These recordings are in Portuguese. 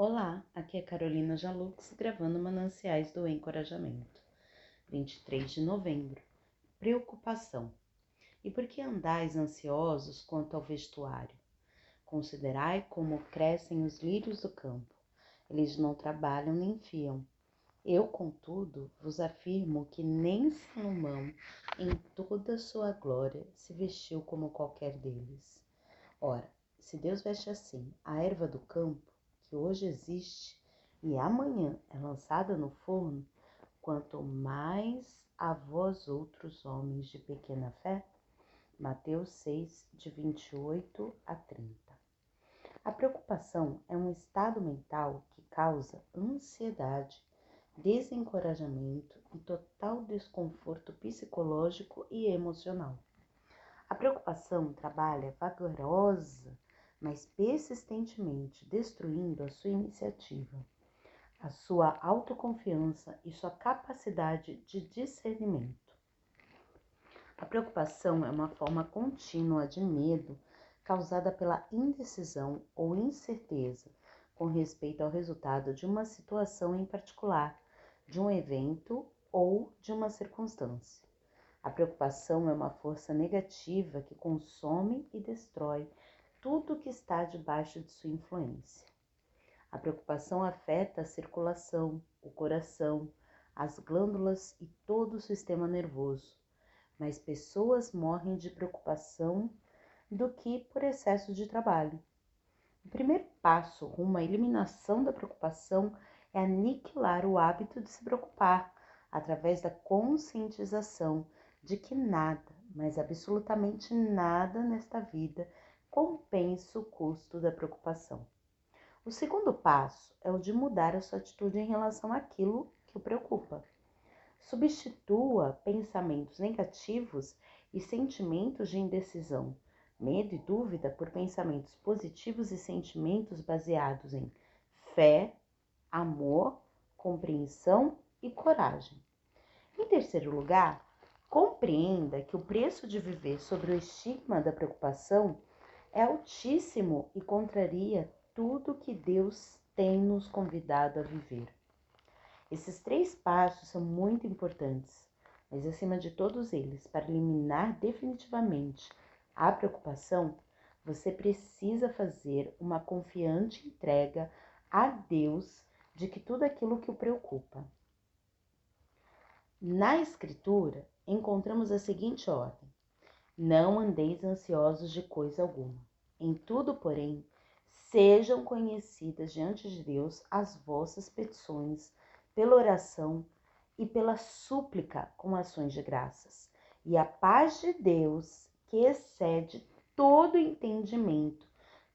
Olá, aqui é Carolina Jalux gravando Mananciais do Encorajamento. 23 de novembro. Preocupação. E por que andais ansiosos quanto ao vestuário? Considerai como crescem os lírios do campo. Eles não trabalham nem fiam. Eu, contudo, vos afirmo que nem Salomão, em toda sua glória, se vestiu como qualquer deles. Ora, se Deus veste assim a erva do campo, que hoje existe e amanhã é lançada no forno, quanto mais a vós outros homens de pequena fé? Mateus 6, de 28 a 30. A preocupação é um estado mental que causa ansiedade, desencorajamento e total desconforto psicológico e emocional. A preocupação trabalha vagarosa mas persistentemente destruindo a sua iniciativa, a sua autoconfiança e sua capacidade de discernimento. A preocupação é uma forma contínua de medo causada pela indecisão ou incerteza com respeito ao resultado de uma situação em particular, de um evento ou de uma circunstância. A preocupação é uma força negativa que consome e destrói tudo que está debaixo de sua influência. A preocupação afeta a circulação, o coração, as glândulas e todo o sistema nervoso. Mais pessoas morrem de preocupação do que por excesso de trabalho. O primeiro passo rumo à eliminação da preocupação é aniquilar o hábito de se preocupar através da conscientização de que nada, mas absolutamente nada nesta vida compensa o custo da preocupação. O segundo passo é o de mudar a sua atitude em relação àquilo que o preocupa. Substitua pensamentos negativos e sentimentos de indecisão, medo e dúvida por pensamentos positivos e sentimentos baseados em fé, amor, compreensão e coragem. Em terceiro lugar, compreenda que o preço de viver sobre o estigma da preocupação é altíssimo e contraria tudo que Deus tem nos convidado a viver. Esses três passos são muito importantes, mas acima de todos eles, para eliminar definitivamente a preocupação, você precisa fazer uma confiante entrega a Deus de que tudo aquilo que o preocupa. Na Escritura, encontramos a seguinte ordem: Não andeis ansiosos de coisa alguma em tudo, porém, sejam conhecidas diante de Deus as vossas petições pela oração e pela súplica com ações de graças. E a paz de Deus, que excede todo entendimento,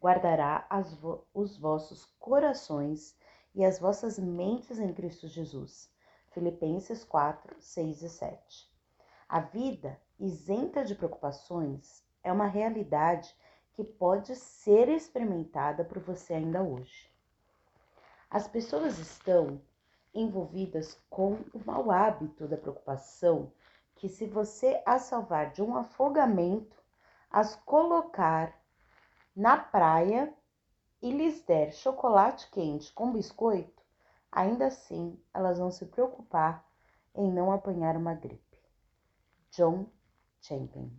guardará vo os vossos corações e as vossas mentes em Cristo Jesus. Filipenses 4, 6 e 7. A vida isenta de preocupações é uma realidade que pode ser experimentada por você ainda hoje. As pessoas estão envolvidas com o mau hábito da preocupação, que se você as salvar de um afogamento, as colocar na praia e lhes der chocolate quente com biscoito, ainda assim elas vão se preocupar em não apanhar uma gripe. John Champion